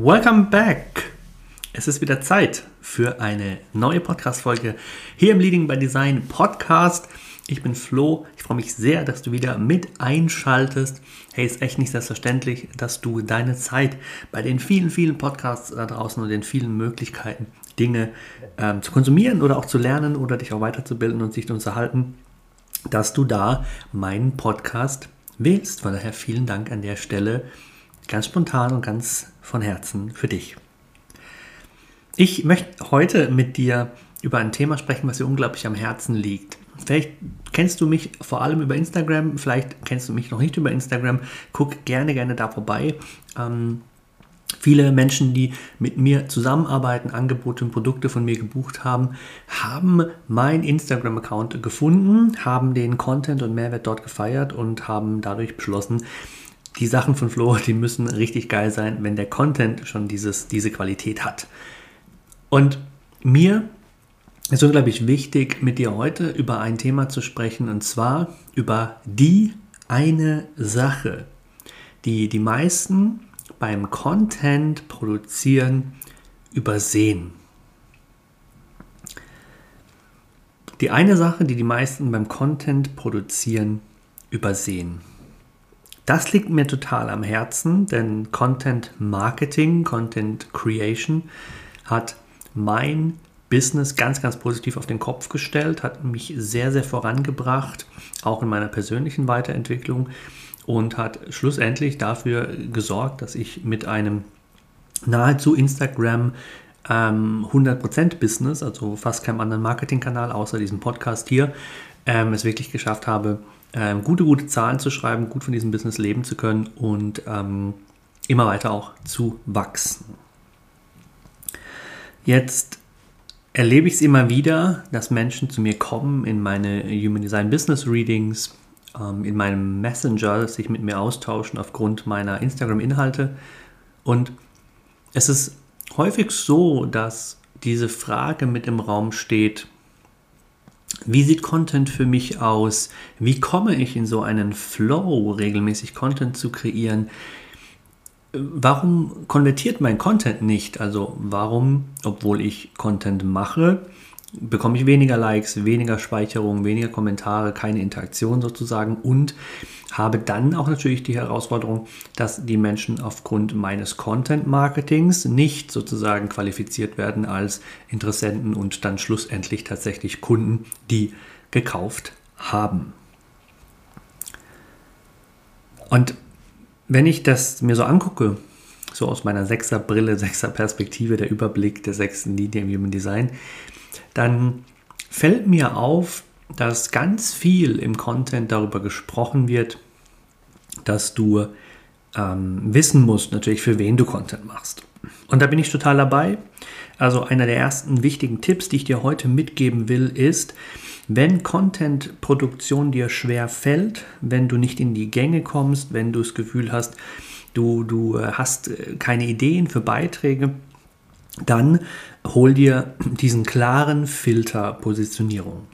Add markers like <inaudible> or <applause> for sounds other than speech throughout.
Welcome back! Es ist wieder Zeit für eine neue Podcast-Folge hier im Leading by Design Podcast. Ich bin Flo. Ich freue mich sehr, dass du wieder mit einschaltest. Hey, ist echt nicht selbstverständlich, dass du deine Zeit bei den vielen, vielen Podcasts da draußen und den vielen Möglichkeiten, Dinge ähm, zu konsumieren oder auch zu lernen oder dich auch weiterzubilden und sich zu unterhalten, dass du da meinen Podcast wählst. Von daher vielen Dank an der Stelle ganz spontan und ganz von Herzen für dich. Ich möchte heute mit dir über ein Thema sprechen, was dir unglaublich am Herzen liegt. Vielleicht kennst du mich vor allem über Instagram, vielleicht kennst du mich noch nicht über Instagram. Guck gerne, gerne da vorbei. Ähm, viele Menschen, die mit mir zusammenarbeiten, Angebote und Produkte von mir gebucht haben, haben meinen Instagram-Account gefunden, haben den Content und Mehrwert dort gefeiert und haben dadurch beschlossen, die Sachen von Flo, die müssen richtig geil sein, wenn der Content schon dieses, diese Qualität hat. Und mir ist unglaublich wichtig, mit dir heute über ein Thema zu sprechen, und zwar über die eine Sache, die die meisten beim Content produzieren übersehen. Die eine Sache, die die meisten beim Content produzieren übersehen. Das liegt mir total am Herzen, denn Content Marketing, Content Creation hat mein Business ganz, ganz positiv auf den Kopf gestellt, hat mich sehr, sehr vorangebracht, auch in meiner persönlichen Weiterentwicklung und hat schlussendlich dafür gesorgt, dass ich mit einem nahezu Instagram ähm, 100% Business, also fast keinem anderen Marketingkanal außer diesem Podcast hier, ähm, es wirklich geschafft habe, ähm, gute, gute Zahlen zu schreiben, gut von diesem Business leben zu können und ähm, immer weiter auch zu wachsen. Jetzt erlebe ich es immer wieder, dass Menschen zu mir kommen in meine Human Design Business Readings, ähm, in meinem Messenger, sich mit mir austauschen aufgrund meiner Instagram-Inhalte. Und es ist häufig so, dass diese Frage mit im Raum steht, wie sieht Content für mich aus? Wie komme ich in so einen Flow, regelmäßig Content zu kreieren? Warum konvertiert mein Content nicht? Also warum, obwohl ich Content mache, bekomme ich weniger Likes, weniger Speicherung, weniger Kommentare, keine Interaktion sozusagen und habe dann auch natürlich die Herausforderung, dass die Menschen aufgrund meines Content-Marketings nicht sozusagen qualifiziert werden als Interessenten und dann schlussendlich tatsächlich Kunden, die gekauft haben. Und wenn ich das mir so angucke, so aus meiner Sechser-Brille, <laughs> Sechser-Perspektive, der Überblick der sechsten Linie im Human Design, dann fällt mir auf, dass ganz viel im Content darüber gesprochen wird, dass du ähm, wissen musst, natürlich, für wen du Content machst. Und da bin ich total dabei. Also einer der ersten wichtigen Tipps, die ich dir heute mitgeben will, ist, wenn Content-Produktion dir schwer fällt, wenn du nicht in die Gänge kommst, wenn du das Gefühl hast, du, du äh, hast äh, keine Ideen für Beiträge, dann hol dir diesen klaren Filter Positionierung.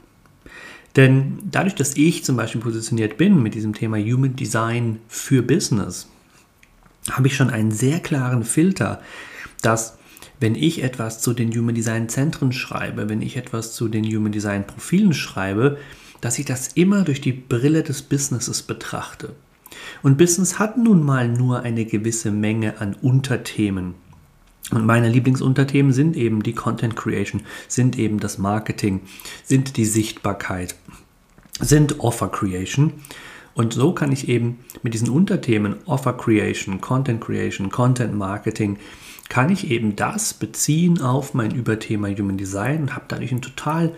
Denn dadurch, dass ich zum Beispiel positioniert bin mit diesem Thema Human Design für Business, habe ich schon einen sehr klaren Filter, dass wenn ich etwas zu den Human Design Zentren schreibe, wenn ich etwas zu den Human Design Profilen schreibe, dass ich das immer durch die Brille des Businesses betrachte. Und Business hat nun mal nur eine gewisse Menge an Unterthemen. Und meine Lieblingsunterthemen sind eben die Content Creation, sind eben das Marketing, sind die Sichtbarkeit, sind Offer Creation. Und so kann ich eben mit diesen Unterthemen Offer Creation, Content Creation, Content Marketing, kann ich eben das beziehen auf mein Überthema Human Design und habe dadurch einen total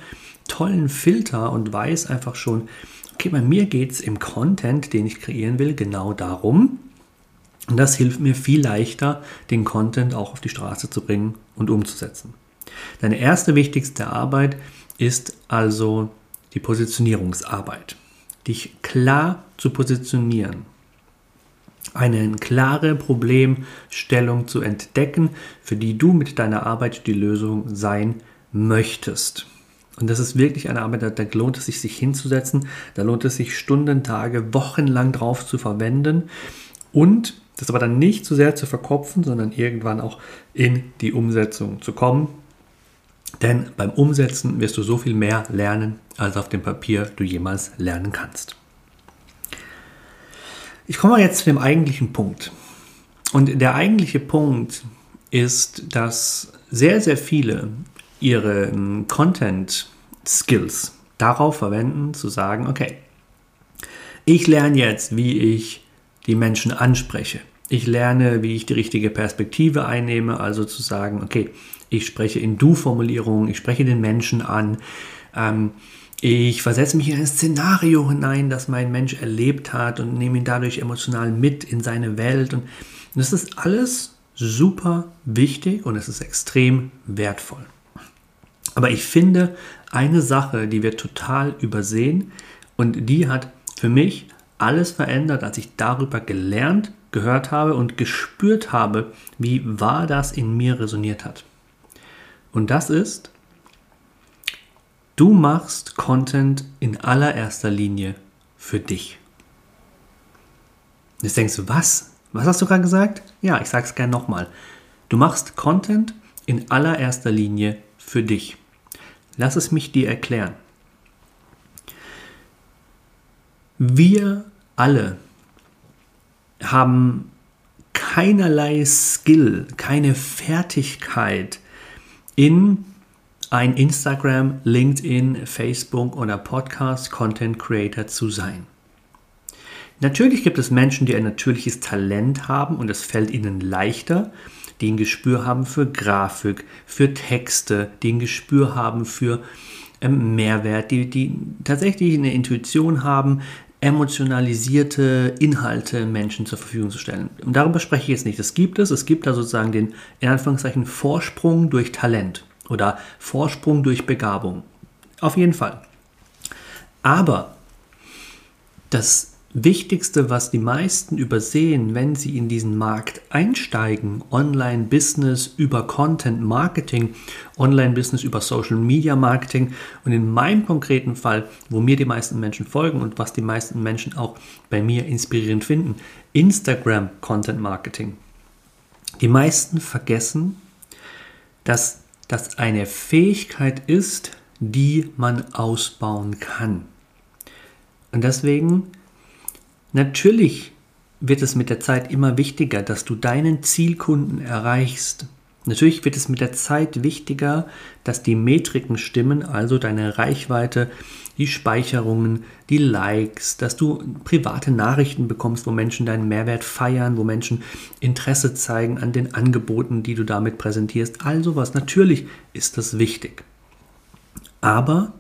tollen Filter und weiß einfach schon, okay, bei mir geht es im Content, den ich kreieren will, genau darum. Und das hilft mir viel leichter, den Content auch auf die Straße zu bringen und umzusetzen. Deine erste wichtigste Arbeit ist also die Positionierungsarbeit. Dich klar zu positionieren eine klare Problemstellung zu entdecken, für die du mit deiner Arbeit die Lösung sein möchtest. Und das ist wirklich eine Arbeit, da lohnt es sich, sich hinzusetzen, da lohnt es sich Stunden, Tage, Wochen lang drauf zu verwenden und das aber dann nicht zu sehr zu verkopfen, sondern irgendwann auch in die Umsetzung zu kommen. Denn beim Umsetzen wirst du so viel mehr lernen, als auf dem Papier du jemals lernen kannst. Ich komme jetzt zu dem eigentlichen Punkt. Und der eigentliche Punkt ist, dass sehr, sehr viele ihre ähm, Content-Skills darauf verwenden, zu sagen, okay, ich lerne jetzt, wie ich die Menschen anspreche. Ich lerne, wie ich die richtige Perspektive einnehme, also zu sagen, okay, ich spreche in Du-Formulierungen, ich spreche den Menschen an. Ähm, ich versetze mich in ein Szenario hinein, das mein Mensch erlebt hat und nehme ihn dadurch emotional mit in seine Welt. Und das ist alles super wichtig und es ist extrem wertvoll. Aber ich finde eine Sache, die wir total übersehen und die hat für mich alles verändert, als ich darüber gelernt, gehört habe und gespürt habe, wie wahr das in mir resoniert hat. Und das ist, Du machst Content in allererster Linie für dich. Jetzt denkst du, was? Was hast du gerade gesagt? Ja, ich sage es gerne nochmal. Du machst Content in allererster Linie für dich. Lass es mich dir erklären. Wir alle haben keinerlei Skill, keine Fertigkeit in ein Instagram, LinkedIn, Facebook oder Podcast Content Creator zu sein. Natürlich gibt es Menschen, die ein natürliches Talent haben und es fällt ihnen leichter, die ein Gespür haben für Grafik, für Texte, die ein Gespür haben für ähm, Mehrwert, die, die tatsächlich eine Intuition haben, emotionalisierte Inhalte Menschen zur Verfügung zu stellen. Und darüber spreche ich jetzt nicht. Das gibt es. Es gibt da sozusagen den, in Anführungszeichen, Vorsprung durch Talent oder Vorsprung durch Begabung. Auf jeden Fall. Aber das Wichtigste, was die meisten übersehen, wenn sie in diesen Markt einsteigen, Online-Business über Content-Marketing, Online-Business über Social-Media-Marketing und in meinem konkreten Fall, wo mir die meisten Menschen folgen und was die meisten Menschen auch bei mir inspirierend finden, Instagram-Content-Marketing. Die meisten vergessen, dass das eine Fähigkeit ist, die man ausbauen kann. Und deswegen, natürlich wird es mit der Zeit immer wichtiger, dass du deinen Zielkunden erreichst. Natürlich wird es mit der Zeit wichtiger, dass die Metriken stimmen, also deine Reichweite, die Speicherungen, die Likes, dass du private Nachrichten bekommst, wo Menschen deinen Mehrwert feiern, wo Menschen Interesse zeigen an den Angeboten, die du damit präsentierst. All sowas. Natürlich ist das wichtig. Aber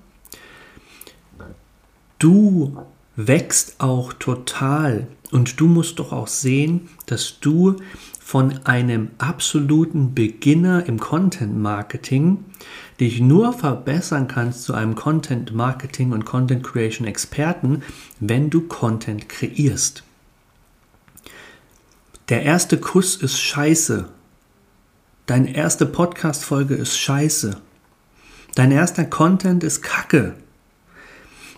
du wächst auch total und du musst doch auch sehen, dass du von einem absoluten Beginner im Content Marketing dich nur verbessern kannst zu einem Content Marketing und Content Creation Experten, wenn du Content kreierst. Der erste Kuss ist scheiße. Deine erste Podcast-Folge ist scheiße. Dein erster Content ist kacke.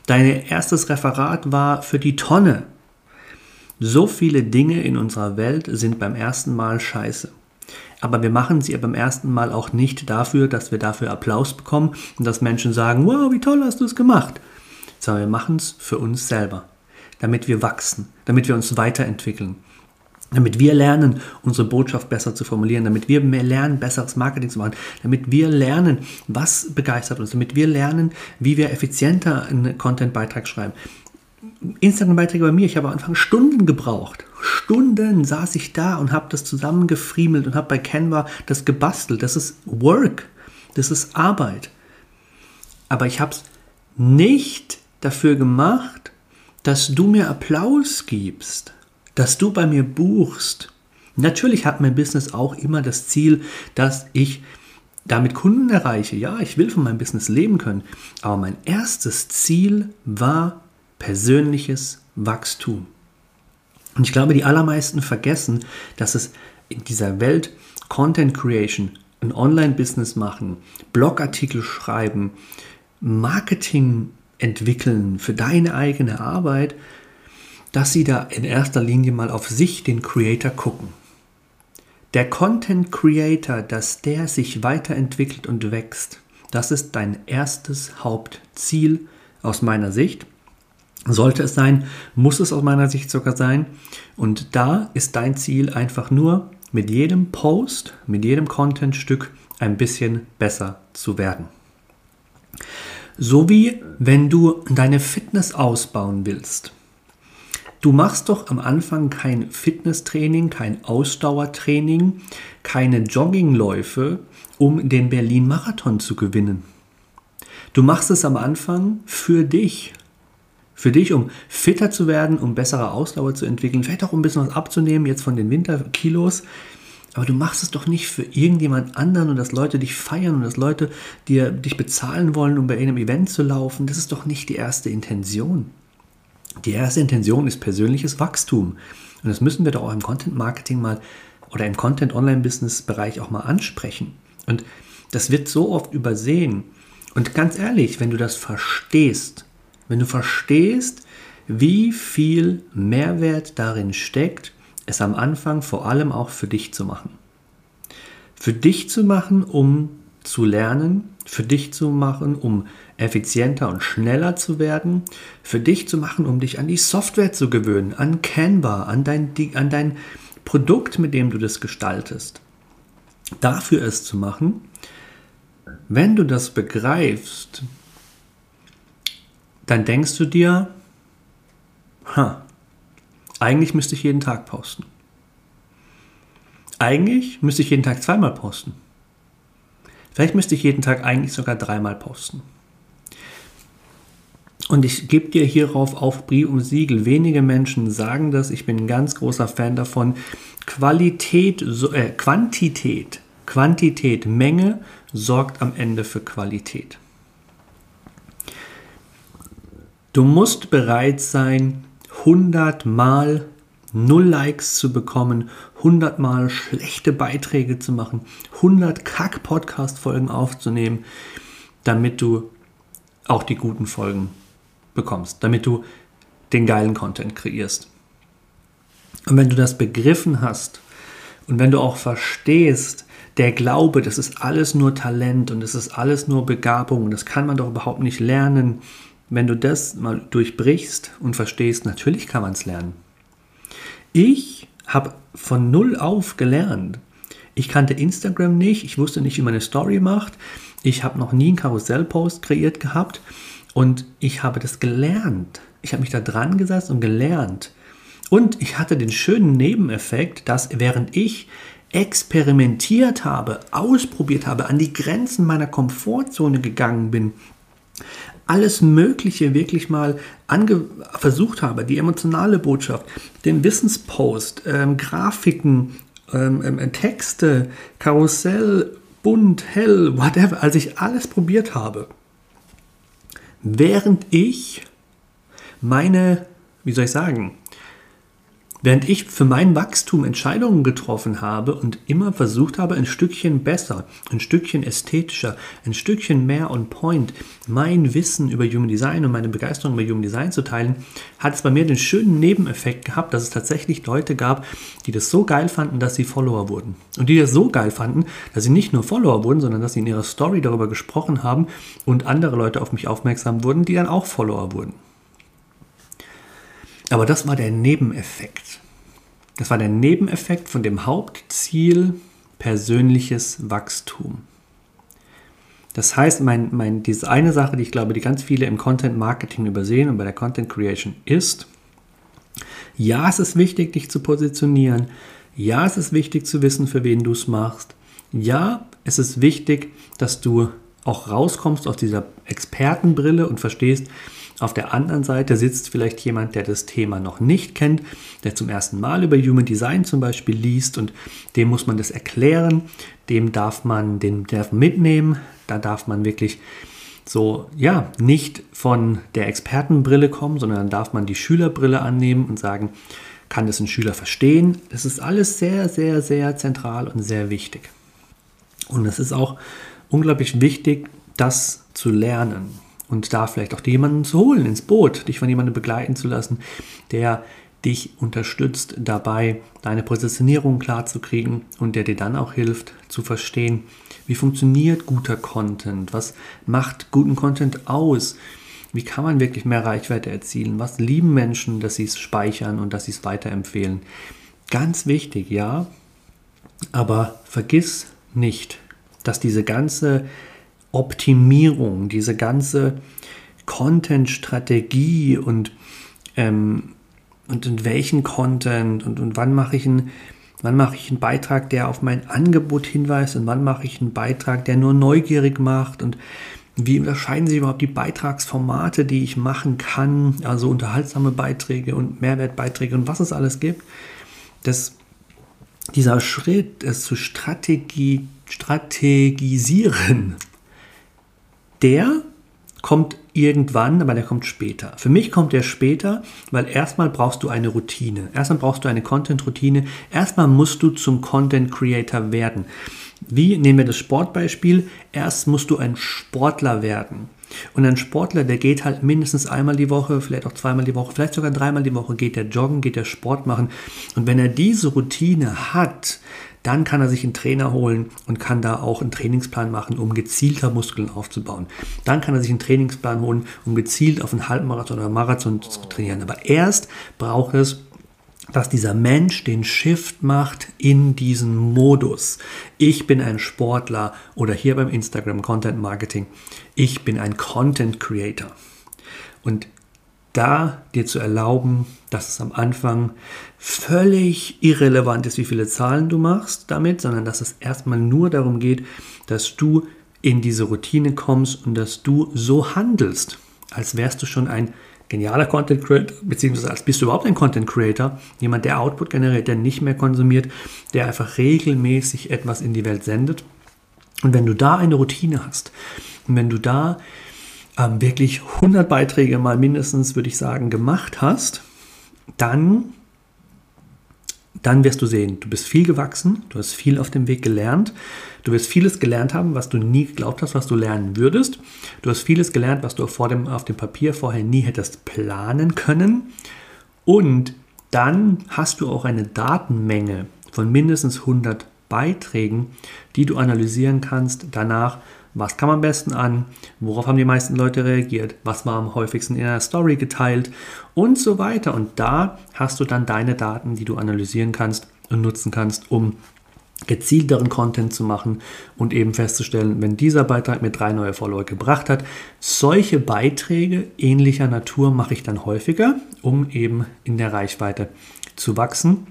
Dein erstes Referat war für die Tonne. So viele Dinge in unserer Welt sind beim ersten Mal scheiße. Aber wir machen sie beim ersten Mal auch nicht dafür, dass wir dafür Applaus bekommen und dass Menschen sagen, wow, wie toll hast du es gemacht. Sondern wir machen es für uns selber, damit wir wachsen, damit wir uns weiterentwickeln, damit wir lernen, unsere Botschaft besser zu formulieren, damit wir mehr lernen, besseres Marketing zu machen, damit wir lernen, was begeistert uns, damit wir lernen, wie wir effizienter einen Content-Beitrag schreiben, Instagram-Beiträge bei mir, ich habe am Anfang Stunden gebraucht. Stunden saß ich da und habe das zusammengefriemelt und habe bei Canva das gebastelt. Das ist Work, das ist Arbeit. Aber ich habe es nicht dafür gemacht, dass du mir Applaus gibst, dass du bei mir buchst. Natürlich hat mein Business auch immer das Ziel, dass ich damit Kunden erreiche. Ja, ich will von meinem Business leben können. Aber mein erstes Ziel war persönliches Wachstum. Und ich glaube, die allermeisten vergessen, dass es in dieser Welt Content Creation, ein Online-Business machen, Blogartikel schreiben, Marketing entwickeln für deine eigene Arbeit, dass sie da in erster Linie mal auf sich, den Creator, gucken. Der Content Creator, dass der sich weiterentwickelt und wächst, das ist dein erstes Hauptziel aus meiner Sicht. Sollte es sein, muss es aus meiner Sicht sogar sein. Und da ist dein Ziel einfach nur, mit jedem Post, mit jedem Contentstück ein bisschen besser zu werden. So wie wenn du deine Fitness ausbauen willst. Du machst doch am Anfang kein Fitnesstraining, kein Ausdauertraining, keine Joggingläufe, um den Berlin-Marathon zu gewinnen. Du machst es am Anfang für dich, für dich, um fitter zu werden, um bessere Ausdauer zu entwickeln, vielleicht auch um ein bisschen was abzunehmen jetzt von den Winterkilos. Aber du machst es doch nicht für irgendjemand anderen und dass Leute dich feiern und dass Leute dir, dich bezahlen wollen, um bei einem Event zu laufen. Das ist doch nicht die erste Intention. Die erste Intention ist persönliches Wachstum. Und das müssen wir doch auch im Content Marketing mal oder im Content Online Business Bereich auch mal ansprechen. Und das wird so oft übersehen. Und ganz ehrlich, wenn du das verstehst, wenn du verstehst, wie viel Mehrwert darin steckt, es am Anfang vor allem auch für dich zu machen. Für dich zu machen, um zu lernen, für dich zu machen, um effizienter und schneller zu werden, für dich zu machen, um dich an die Software zu gewöhnen, an Canva, an dein, an dein Produkt, mit dem du das gestaltest. Dafür es zu machen, wenn du das begreifst, dann denkst du dir, ha, eigentlich müsste ich jeden Tag posten. Eigentlich müsste ich jeden Tag zweimal posten. Vielleicht müsste ich jeden Tag eigentlich sogar dreimal posten. Und ich gebe dir hierauf auf Brie und Siegel. Wenige Menschen sagen das. Ich bin ein ganz großer Fan davon. Qualität, äh, Quantität, Quantität, Menge sorgt am Ende für Qualität. Du musst bereit sein, 100 Mal null Likes zu bekommen, 100 Mal schlechte Beiträge zu machen, 100 Kack-Podcast-Folgen aufzunehmen, damit du auch die guten Folgen bekommst, damit du den geilen Content kreierst. Und wenn du das begriffen hast und wenn du auch verstehst, der Glaube, das ist alles nur Talent und das ist alles nur Begabung und das kann man doch überhaupt nicht lernen, wenn du das mal durchbrichst und verstehst, natürlich kann man es lernen. Ich habe von null auf gelernt. Ich kannte Instagram nicht, ich wusste nicht, wie man eine Story macht. Ich habe noch nie einen Karussellpost kreiert gehabt und ich habe das gelernt. Ich habe mich da dran gesetzt und gelernt. Und ich hatte den schönen Nebeneffekt, dass während ich experimentiert habe, ausprobiert habe, an die Grenzen meiner Komfortzone gegangen bin, alles Mögliche wirklich mal versucht habe, die emotionale Botschaft, den Wissenspost, ähm, Grafiken ähm, ähm, Texte, Karussell, bunt, hell, whatever, als ich alles probiert habe, während ich meine, wie soll ich sagen, Während ich für mein Wachstum Entscheidungen getroffen habe und immer versucht habe, ein Stückchen besser, ein Stückchen ästhetischer, ein Stückchen mehr on point mein Wissen über Human Design und meine Begeisterung über Human Design zu teilen, hat es bei mir den schönen Nebeneffekt gehabt, dass es tatsächlich Leute gab, die das so geil fanden, dass sie Follower wurden. Und die das so geil fanden, dass sie nicht nur Follower wurden, sondern dass sie in ihrer Story darüber gesprochen haben und andere Leute auf mich aufmerksam wurden, die dann auch Follower wurden. Aber das war der Nebeneffekt. Das war der Nebeneffekt von dem Hauptziel persönliches Wachstum. Das heißt, mein, mein, diese eine Sache, die ich glaube, die ganz viele im Content Marketing übersehen und bei der Content Creation ist, ja, es ist wichtig, dich zu positionieren. Ja, es ist wichtig zu wissen, für wen du es machst. Ja, es ist wichtig, dass du auch rauskommst aus dieser Expertenbrille und verstehst, auf der anderen Seite sitzt vielleicht jemand, der das Thema noch nicht kennt, der zum ersten Mal über Human Design zum Beispiel liest und dem muss man das erklären, dem darf man den darf mitnehmen, da darf man wirklich so, ja, nicht von der Expertenbrille kommen, sondern darf man die Schülerbrille annehmen und sagen, kann das ein Schüler verstehen? Das ist alles sehr, sehr, sehr zentral und sehr wichtig. Und es ist auch unglaublich wichtig, das zu lernen und da vielleicht auch jemanden zu holen ins Boot, dich von jemandem begleiten zu lassen, der dich unterstützt dabei, deine Positionierung klar zu kriegen und der dir dann auch hilft zu verstehen, wie funktioniert guter Content, was macht guten Content aus, wie kann man wirklich mehr Reichweite erzielen, was lieben Menschen, dass sie es speichern und dass sie es weiterempfehlen. Ganz wichtig, ja, aber vergiss nicht, dass diese ganze Optimierung, diese ganze Content-Strategie und, ähm, und in welchen Content und, und wann mache ich einen, wann mache ich einen Beitrag, der auf mein Angebot hinweist und wann mache ich einen Beitrag, der nur neugierig macht und wie unterscheiden sich überhaupt die Beitragsformate, die ich machen kann, also unterhaltsame Beiträge und Mehrwertbeiträge und was es alles gibt. Das, dieser Schritt, es zu Strategie, strategisieren, der kommt irgendwann, aber der kommt später. Für mich kommt der später, weil erstmal brauchst du eine Routine. Erstmal brauchst du eine Content-Routine. Erstmal musst du zum Content-Creator werden. Wie nehmen wir das Sportbeispiel? Erst musst du ein Sportler werden. Und ein Sportler, der geht halt mindestens einmal die Woche, vielleicht auch zweimal die Woche, vielleicht sogar dreimal die Woche, geht der joggen, geht der Sport machen. Und wenn er diese Routine hat, dann kann er sich einen Trainer holen und kann da auch einen Trainingsplan machen, um gezielter Muskeln aufzubauen. Dann kann er sich einen Trainingsplan holen, um gezielt auf einen Halbmarathon oder Marathon zu trainieren. Aber erst braucht es dass dieser Mensch den Shift macht in diesen Modus. Ich bin ein Sportler oder hier beim Instagram Content Marketing, ich bin ein Content Creator. Und da dir zu erlauben, dass es am Anfang völlig irrelevant ist, wie viele Zahlen du machst damit, sondern dass es erstmal nur darum geht, dass du in diese Routine kommst und dass du so handelst, als wärst du schon ein genialer Content Creator, beziehungsweise als bist du überhaupt ein Content Creator, jemand, der Output generiert, der nicht mehr konsumiert, der einfach regelmäßig etwas in die Welt sendet. Und wenn du da eine Routine hast und wenn du da ähm, wirklich 100 Beiträge mal mindestens, würde ich sagen, gemacht hast, dann, dann wirst du sehen, du bist viel gewachsen, du hast viel auf dem Weg gelernt, du wirst vieles gelernt haben, was du nie geglaubt hast, was du lernen würdest. Du hast vieles gelernt, was du vor dem, auf dem Papier vorher nie hättest planen können. Und dann hast du auch eine Datenmenge von mindestens 100 Beiträgen, die du analysieren kannst danach, was kam am besten an, worauf haben die meisten Leute reagiert, was war am häufigsten in einer Story geteilt und so weiter. Und da hast du dann deine Daten, die du analysieren kannst und nutzen kannst, um gezielteren Content zu machen und eben festzustellen, wenn dieser Beitrag mir drei neue Follower gebracht hat, solche Beiträge ähnlicher Natur mache ich dann häufiger, um eben in der Reichweite zu wachsen.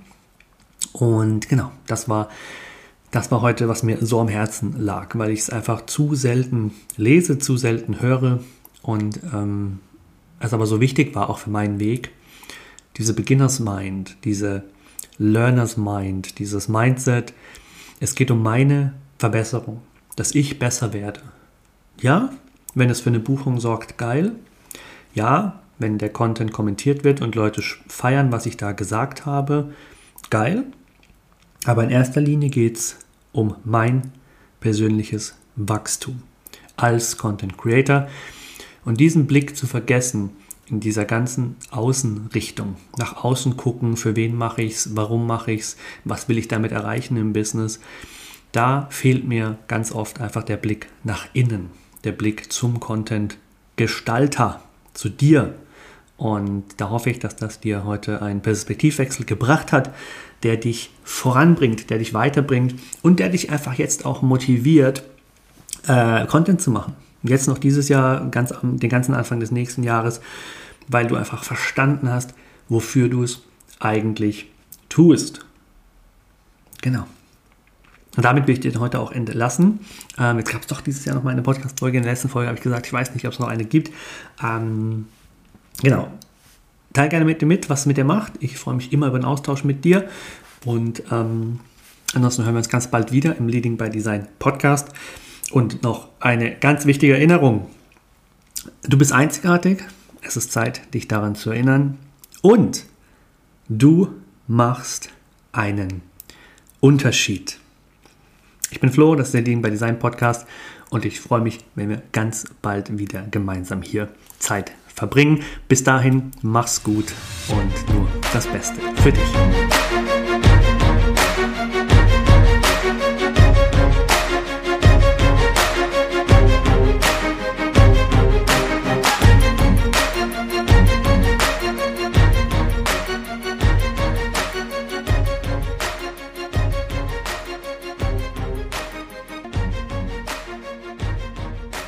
Und genau, das war das war heute, was mir so am Herzen lag, weil ich es einfach zu selten lese, zu selten höre und ähm, es aber so wichtig war, auch für meinen Weg, diese Beginners Mind, diese Learner's Mind, dieses Mindset, es geht um meine Verbesserung, dass ich besser werde. Ja, wenn es für eine Buchung sorgt, geil. Ja, wenn der Content kommentiert wird und Leute feiern, was ich da gesagt habe, geil. Aber in erster Linie geht es um mein persönliches Wachstum als Content Creator. Und diesen Blick zu vergessen in dieser ganzen Außenrichtung, nach außen gucken, für wen mache ich es, warum mache ich es, was will ich damit erreichen im Business, da fehlt mir ganz oft einfach der Blick nach innen, der Blick zum Content Gestalter, zu dir. Und da hoffe ich, dass das dir heute einen Perspektivwechsel gebracht hat, der dich voranbringt, der dich weiterbringt und der dich einfach jetzt auch motiviert, äh, Content zu machen. Jetzt noch dieses Jahr, ganz, den ganzen Anfang des nächsten Jahres, weil du einfach verstanden hast, wofür du es eigentlich tust. Genau. Und damit will ich dir heute auch entlassen. Ähm, jetzt gab es doch dieses Jahr noch mal eine Podcast-Folge. In der letzten Folge habe ich gesagt, ich weiß nicht, ob es noch eine gibt. Ähm, genau. Teil gerne mit dir mit, was mit dir macht. Ich freue mich immer über den Austausch mit dir. Und ähm, ansonsten hören wir uns ganz bald wieder im Leading by Design Podcast. Und noch eine ganz wichtige Erinnerung. Du bist einzigartig. Es ist Zeit, dich daran zu erinnern. Und du machst einen Unterschied. Ich bin Flo, das ist der Leading by Design Podcast und ich freue mich, wenn wir ganz bald wieder gemeinsam hier Zeit verbringen. Bis dahin, mach's gut und nur das Beste für dich.